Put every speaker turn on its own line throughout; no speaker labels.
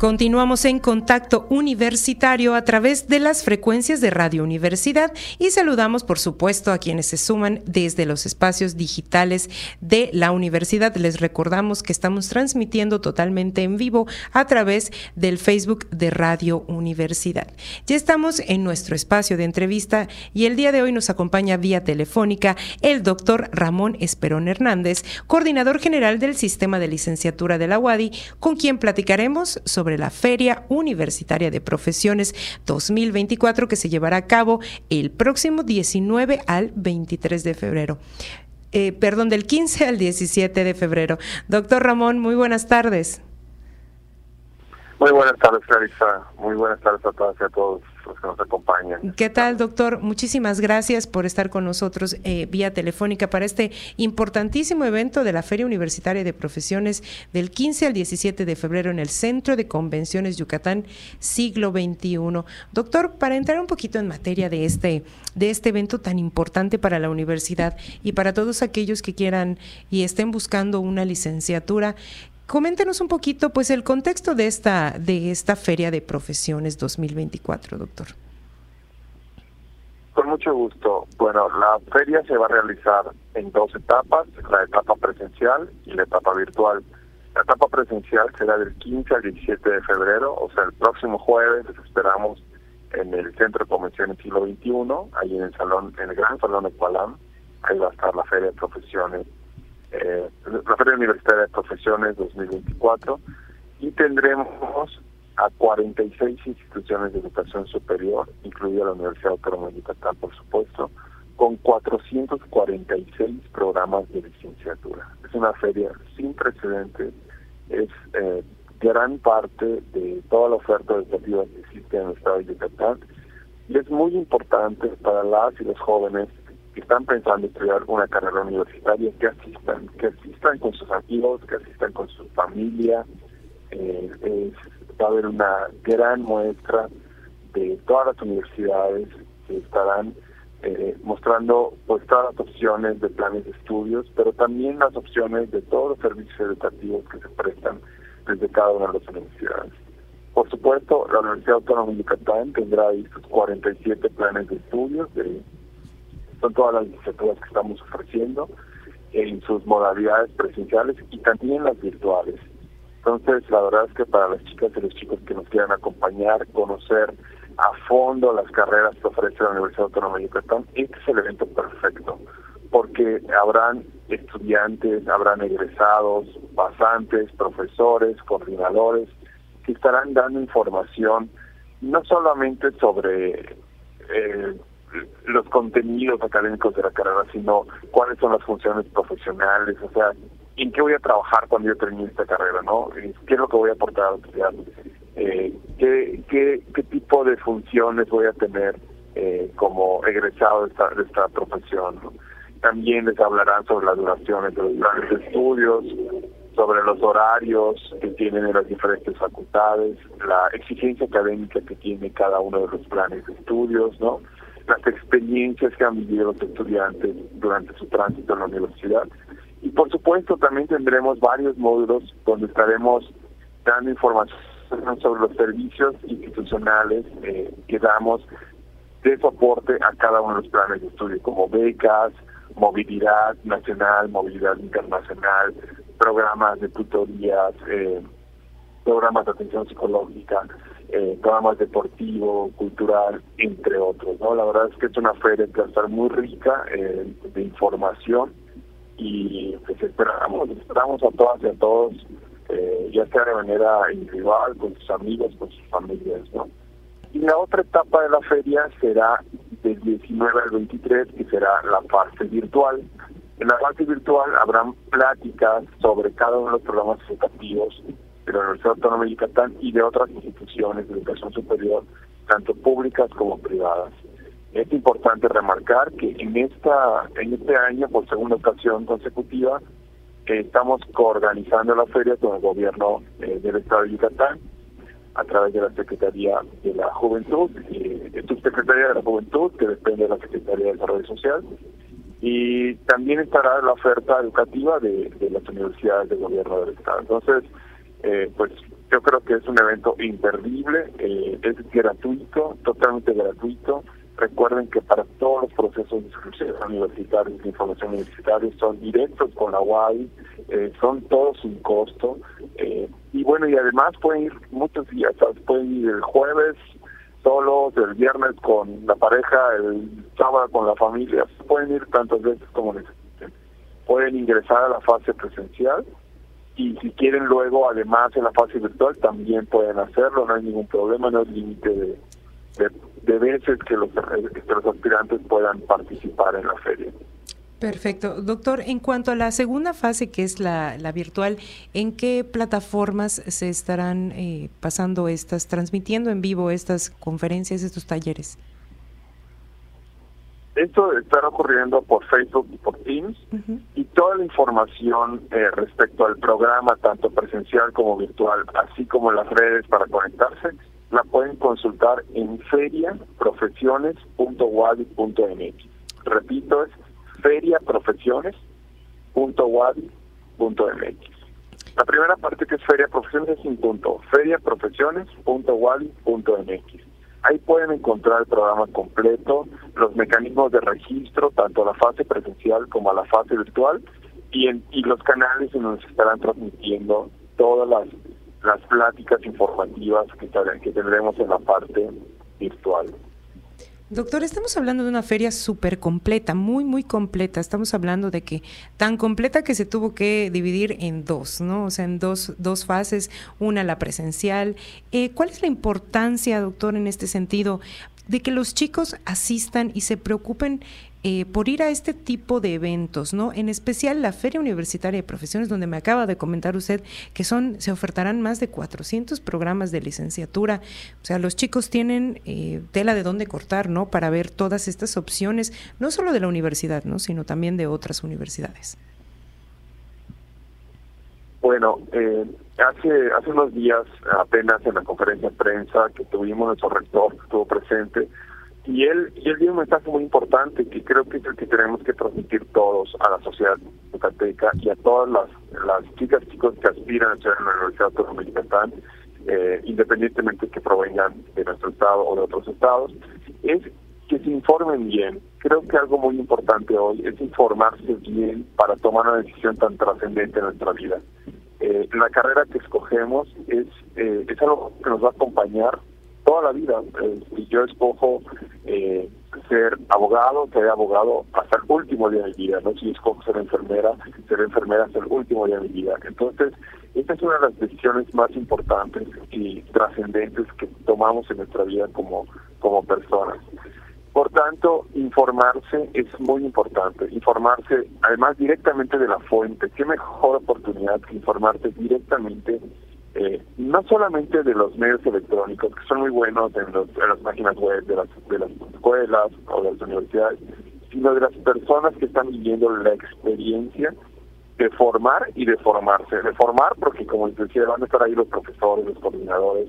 Continuamos en contacto universitario a través de las frecuencias de Radio Universidad y saludamos por supuesto a quienes se suman desde los espacios digitales de la universidad. Les recordamos que estamos transmitiendo totalmente en vivo a través del Facebook de Radio Universidad. Ya estamos en nuestro espacio de entrevista y el día de hoy nos acompaña vía telefónica el doctor Ramón Esperón Hernández, coordinador general del sistema de licenciatura de la UADI, con quien platicaremos sobre la Feria Universitaria de Profesiones 2024 que se llevará a cabo el próximo 19 al 23 de febrero. Eh, perdón, del 15 al 17 de febrero. Doctor Ramón, muy buenas tardes.
Muy buenas tardes, Clarisa. Muy buenas tardes a todas y a todos que nos acompañan.
¿Qué tal, doctor? Muchísimas gracias por estar con nosotros eh, vía telefónica para este importantísimo evento de la Feria Universitaria de Profesiones del 15 al 17 de febrero en el Centro de Convenciones Yucatán Siglo XXI. Doctor, para entrar un poquito en materia de este, de este evento tan importante para la universidad y para todos aquellos que quieran y estén buscando una licenciatura, Coméntenos un poquito, pues, el contexto de esta de esta feria de profesiones 2024, doctor.
Con mucho gusto. Bueno, la feria se va a realizar en dos etapas, la etapa presencial y la etapa virtual. La etapa presencial será del 15 al 17 de febrero, o sea, el próximo jueves les esperamos en el Centro de Convenciones Siglo XXI, ahí en el salón, en el Gran Salón de Cualam, ahí va a estar la Feria de Profesiones eh, la Feria Universitaria de Profesiones 2024 y tendremos a 46 instituciones de educación superior, incluida la Universidad Autónoma de Yucatán, por supuesto, con 446 programas de licenciatura. Es una feria sin precedentes, es eh, gran parte de toda la oferta educativa que existe en el estado de Yucatán y es muy importante para las y los jóvenes están pensando estudiar una carrera universitaria, que asistan, que asistan con sus amigos, que asistan con su familia. Eh, va a haber una gran muestra de todas las universidades que estarán eh, mostrando pues todas las opciones de planes de estudios, pero también las opciones de todos los servicios educativos que se prestan desde cada una de las universidades. Por supuesto, la Universidad Autónoma de Yucatán tendrá ahí sus 47 planes de estudios de son todas las licenciaturas que estamos ofreciendo en sus modalidades presenciales y también las virtuales. Entonces, la verdad es que para las chicas y los chicos que nos quieran acompañar, conocer a fondo las carreras que ofrece la Universidad Autónoma de Yucatán, este es el evento perfecto, porque habrán estudiantes, habrán egresados, pasantes, profesores, coordinadores, que estarán dando información no solamente sobre eh, los contenidos académicos de la carrera, sino cuáles son las funciones profesionales, o sea, en qué voy a trabajar cuando yo termine esta carrera, ¿no? Eh, ¿Qué es lo que voy a aportar a la sociedad? Eh, ¿qué, qué, qué tipo de funciones voy a tener eh, como egresado de esta, de esta profesión? También les hablarán sobre las duraciones de los planes de estudios, sobre los horarios que tienen en las diferentes facultades, la exigencia académica que tiene cada uno de los planes de estudios, ¿no? Las experiencias que han vivido los estudiantes durante su tránsito en la universidad. Y por supuesto también tendremos varios módulos donde estaremos dando información sobre los servicios institucionales eh, que damos de soporte a cada uno de los planes de estudio, como becas, movilidad nacional, movilidad internacional, programas de tutorías, eh, programas de atención psicológica, eh, programas deportivo, cultural, entre otros. ¿no? La verdad es que es una feria que va a estar muy rica eh, de información y pues esperamos, esperamos a todas y a todos, eh, ya sea de manera individual, con sus amigos, con sus familias. ¿no? Y la otra etapa de la feria será del 19 al 23, que será la fase virtual. En la fase virtual habrán pláticas sobre cada uno de los programas educativos de la Universidad Autónoma de Yucatán y de otras instituciones de educación superior, tanto públicas como privadas. Es importante remarcar que en esta en este año, por segunda ocasión consecutiva, estamos coorganizando la feria con el gobierno eh, del Estado de Yucatán a través de la Secretaría de la Juventud, eh, de Subsecretaría de la Juventud, que depende de la Secretaría de Desarrollo Social, y también estará la oferta educativa de, de las universidades del gobierno del Estado. Entonces, eh, pues yo creo que es un evento imperdible, eh, es gratuito, totalmente gratuito. Recuerden que para todos los procesos de inscripción universitarios, de información universitaria, son directos con la UAI, eh, son todos sin costo. Eh, y bueno, y además pueden ir muchos días, pueden ir el jueves solos, el viernes con la pareja, el sábado con la familia, pueden ir tantas veces como necesiten. Pueden ingresar a la fase presencial y si quieren luego además en la fase virtual también pueden hacerlo, no hay ningún problema, no hay límite de, veces que los, que los aspirantes puedan participar en la feria.
Perfecto. Doctor, en cuanto a la segunda fase, que es la, la virtual, ¿en qué plataformas se estarán eh, pasando estas, transmitiendo en vivo estas conferencias, estos talleres?
Esto estará ocurriendo por Facebook y por Teams y toda la información eh, respecto al programa, tanto presencial como virtual, así como las redes para conectarse, la pueden consultar en feriaprofesiones.wadi.mx. Repito, es feriaprofesiones.wadi.mx. La primera parte que es Feria Profesiones es un punto, feriaprofesiones.wadi.mx. Ahí pueden encontrar el programa completo, los mecanismos de registro, tanto a la fase presencial como a la fase virtual, y, en, y los canales en donde se estarán transmitiendo todas las, las pláticas informativas que, que tendremos en la parte virtual.
Doctor, estamos hablando de una feria súper completa, muy, muy completa. Estamos hablando de que tan completa que se tuvo que dividir en dos, ¿no? O sea, en dos, dos fases, una la presencial. Eh, ¿Cuál es la importancia, doctor, en este sentido, de que los chicos asistan y se preocupen eh, por ir a este tipo de eventos, ¿no? En especial la Feria Universitaria de Profesiones, donde me acaba de comentar usted que son, se ofertarán más de 400 programas de licenciatura. O sea, los chicos tienen eh, tela de dónde cortar, ¿no? Para ver todas estas opciones, no solo de la universidad, ¿no? Sino también de otras universidades.
Bueno, eh, hace hace unos días, apenas en la conferencia de prensa que tuvimos, nuestro rector estuvo presente, y él, y él dio un mensaje muy importante que creo que es el que tenemos que transmitir todos a la sociedad yucateca y a todas las, chicas y chicos que aspiran a estudiar en la Universidad de eh, independientemente que provengan de nuestro estado o de otros estados, es que se informen bien. Creo que algo muy importante hoy es informarse bien para tomar una decisión tan trascendente en nuestra vida. Eh, la carrera que escogemos es, eh, es algo que nos va a acompañar toda la vida. Eh, yo escojo eh, ser abogado, seré abogado hasta el último día de mi vida, ¿no? Si escojo ser enfermera, seré enfermera hasta el último día de mi vida. Entonces, esta es una de las decisiones más importantes y trascendentes que tomamos en nuestra vida como, como personas. Por tanto, informarse es muy importante. Informarse, además, directamente de la fuente. ¿Qué mejor oportunidad que informarte directamente eh, no solamente de los medios electrónicos, que son muy buenos en, las páginas web de las, de las escuelas o de las universidades, sino de las personas que están viviendo la experiencia de formar y de formarse. De formar porque, como les decía, van a estar ahí los profesores, los coordinadores,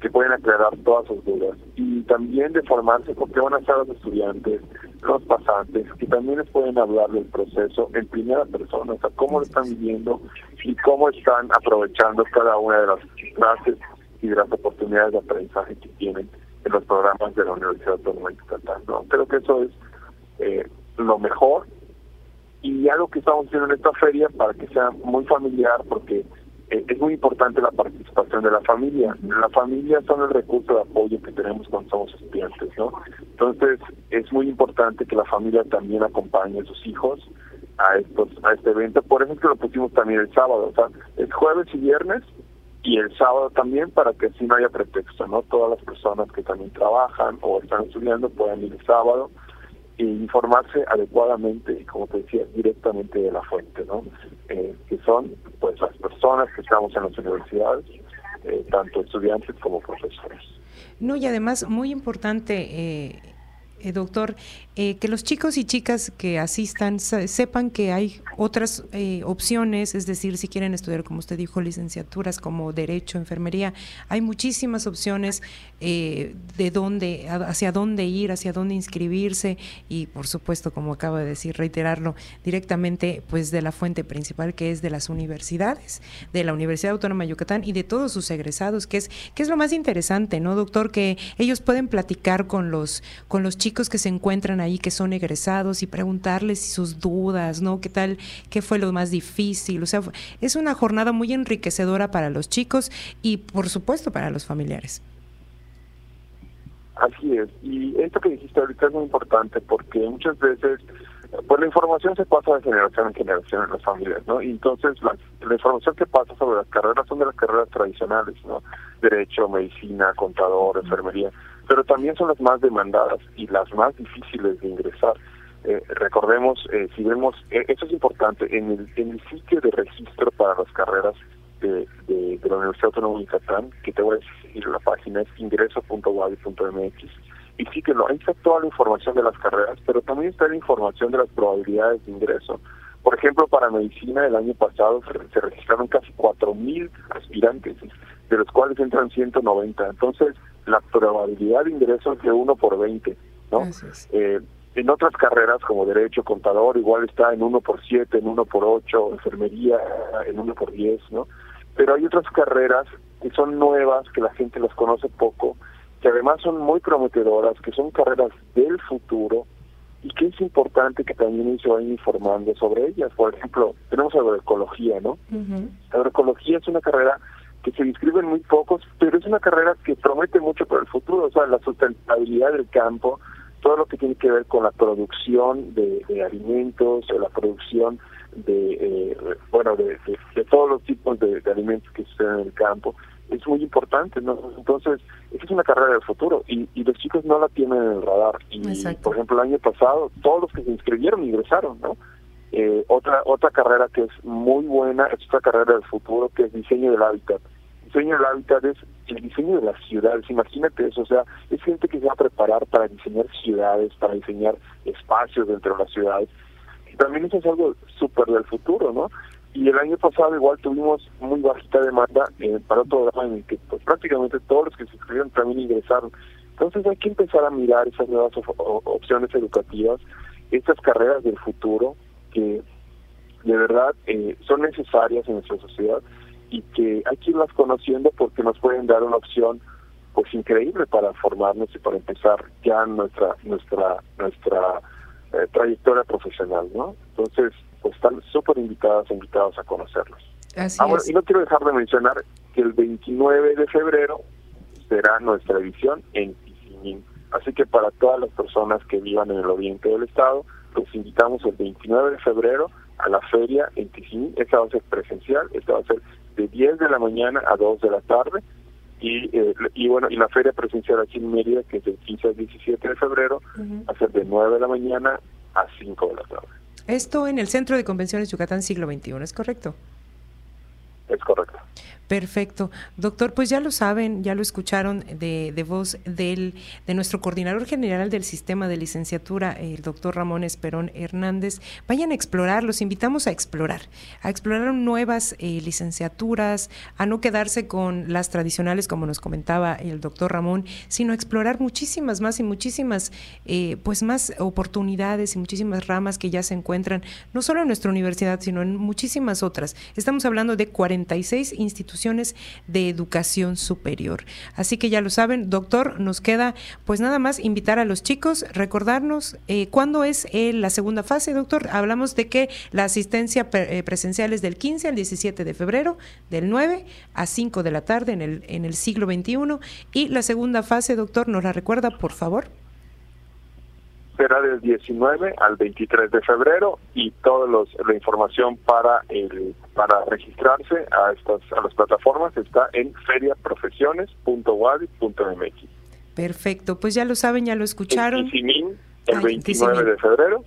que pueden aclarar todas sus dudas. Y también de formarse porque van a estar los estudiantes, los pasantes, que también les pueden hablar del proceso en primera persona, o sea, cómo lo están viviendo y cómo están aprovechando cada una de las clases y de las oportunidades de aprendizaje que tienen en los programas de la Universidad Autónoma de Yucatán. ¿no? Creo que eso es eh, lo mejor y algo que estamos haciendo en esta feria para que sea muy familiar porque es muy importante la participación de la familia. La familia son el recurso de apoyo que tenemos cuando somos estudiantes, ¿no? Entonces, es muy importante que la familia también acompañe a sus hijos a estos a este evento. Por eso es que lo pusimos también el sábado, o sea, es jueves y viernes y el sábado también para que así no haya pretexto, ¿no? Todas las personas que también trabajan o están estudiando puedan ir el sábado e informarse adecuadamente y como te decía directamente de la fuente no eh, que son pues las personas que estamos en las universidades eh, tanto estudiantes como profesores.
No y además muy importante eh, eh, doctor, eh, que los chicos y chicas que asistan sepan que hay otras eh, opciones, es decir, si quieren estudiar, como usted dijo, licenciaturas como derecho, enfermería, hay muchísimas opciones de dónde, hacia dónde ir, hacia dónde inscribirse y, por supuesto, como acaba de decir, reiterarlo directamente, pues de la fuente principal que es de las universidades, de la Universidad Autónoma de Yucatán y de todos sus egresados, que es que es lo más interesante, ¿no, doctor? Que ellos pueden platicar con los con los chicos que se encuentran ahí, que son egresados, y preguntarles sus dudas, ¿no? ¿Qué tal? ¿Qué fue lo más difícil? O sea, es una jornada muy enriquecedora para los chicos y, por supuesto, para los familiares.
Así es. Y esto que dijiste ahorita es muy importante porque muchas veces pues la información se pasa de generación en generación en las familias, ¿no? Y entonces la, información que pasa sobre las carreras son de las carreras tradicionales, ¿no? Derecho, medicina, contador, enfermería pero también son las más demandadas y las más difíciles de ingresar. Eh, recordemos, eh, si vemos, eh, eso es importante, en el, en el sitio de registro para las carreras de, de, la Universidad Autónoma de Yucatán, que te voy a decir la página es ingreso.wadi.mx, y sí que no, ahí está toda la información de las carreras, pero también está la información de las probabilidades de ingreso. Por ejemplo, para medicina el año pasado se, registraron casi 4.000 aspirantes, de los cuales entran 190. Entonces, la probabilidad de ingreso es de 1 por 20, ¿no? Eh, en otras carreras como derecho, contador, igual está en 1 por 7, en 1 por 8, enfermería en 1 por 10, ¿no? Pero hay otras carreras que son nuevas, que la gente las conoce poco, que además son muy prometedoras, que son carreras del futuro y que es importante que también se vayan informando sobre ellas. Por ejemplo, tenemos agroecología, ¿no? La agroecología es una carrera que se inscriben muy pocos, pero es una carrera que promete mucho para el futuro, o sea, la sustentabilidad del campo, todo lo que tiene que ver con la producción de, alimentos, o la producción de, eh, bueno, de, todos los tipos de, alimentos que suceden en el campo, es muy importante, ¿no? Entonces, esa es una carrera del futuro y, los chicos no la tienen en el radar. Y, por ejemplo, el año pasado, todos los que se inscribieron ingresaron, ¿no? Eh, otra otra carrera que es muy buena es otra carrera del futuro que es diseño del hábitat diseño del hábitat es el diseño de las ciudades. Imagínate eso, o sea, es gente que se va a preparar para diseñar ciudades, para diseñar espacios dentro de las ciudades. Y también eso es algo súper del futuro, ¿no? Y el año pasado igual tuvimos muy bajita demanda eh, para un programa en el que pues, prácticamente todos los que se inscribieron también ingresaron. Entonces hay que empezar a mirar esas nuevas opciones educativas, estas carreras del futuro que de verdad eh, son necesarias en nuestra sociedad y que hay que irlas conociendo porque nos pueden dar una opción pues increíble para formarnos y para empezar ya nuestra nuestra nuestra eh, trayectoria profesional, ¿no? Entonces, pues están súper invitadas, invitados a conocerlos.
Así
y no quiero dejar de mencionar que el 29 de febrero será nuestra edición en Tizimín. Así que para todas las personas que vivan en el oriente del estado, los invitamos el 29 de febrero a la feria en Tizimín. Esta va a ser presencial, esta va a ser de 10 de la mañana a 2 de la tarde y, eh, y bueno, y la feria presencial aquí en Mérida, que es del 15 al 17 de febrero, va a ser de 9 de la mañana a 5 de la tarde.
Esto en el Centro de Convenciones Yucatán Siglo XXI, ¿es correcto?
Es correcto.
Perfecto. Doctor, pues ya lo saben, ya lo escucharon de, de voz del, de nuestro coordinador general del sistema de licenciatura, el doctor Ramón Esperón Hernández. Vayan a explorar, los invitamos a explorar, a explorar nuevas eh, licenciaturas, a no quedarse con las tradicionales, como nos comentaba el doctor Ramón, sino a explorar muchísimas más y muchísimas, eh, pues más oportunidades y muchísimas ramas que ya se encuentran, no solo en nuestra universidad, sino en muchísimas otras. Estamos hablando de 46 instituciones de educación superior. Así que ya lo saben, doctor, nos queda pues nada más invitar a los chicos, recordarnos eh, cuándo es eh, la segunda fase, doctor. Hablamos de que la asistencia eh, presencial es del 15 al 17 de febrero, del 9 a 5 de la tarde en el, en el siglo XXI. Y la segunda fase, doctor, ¿nos la recuerda, por favor?
Será del 19 al 23 de febrero y toda la información para el para registrarse a estas a las plataformas está en feriaprofesiones.wadi.mx.
Perfecto, pues ya lo saben, ya lo escucharon.
En el 29 de febrero.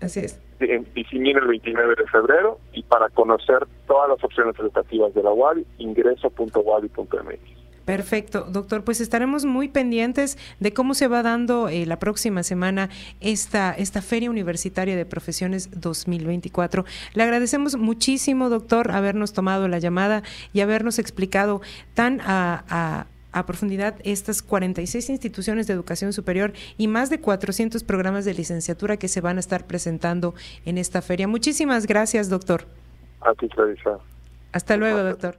Así es.
En Tizimín el 29 de febrero y para conocer todas las opciones educativas de la UADI, ingreso.wadi.mx.
Perfecto, doctor. Pues estaremos muy pendientes de cómo se va dando eh, la próxima semana esta, esta Feria Universitaria de Profesiones 2024. Le agradecemos muchísimo, doctor, habernos tomado la llamada y habernos explicado tan a, a profundidad estas 46 instituciones de educación superior y más de 400 programas de licenciatura que se van a estar presentando en esta feria. Muchísimas gracias, doctor.
A ti,
Hasta luego, doctor.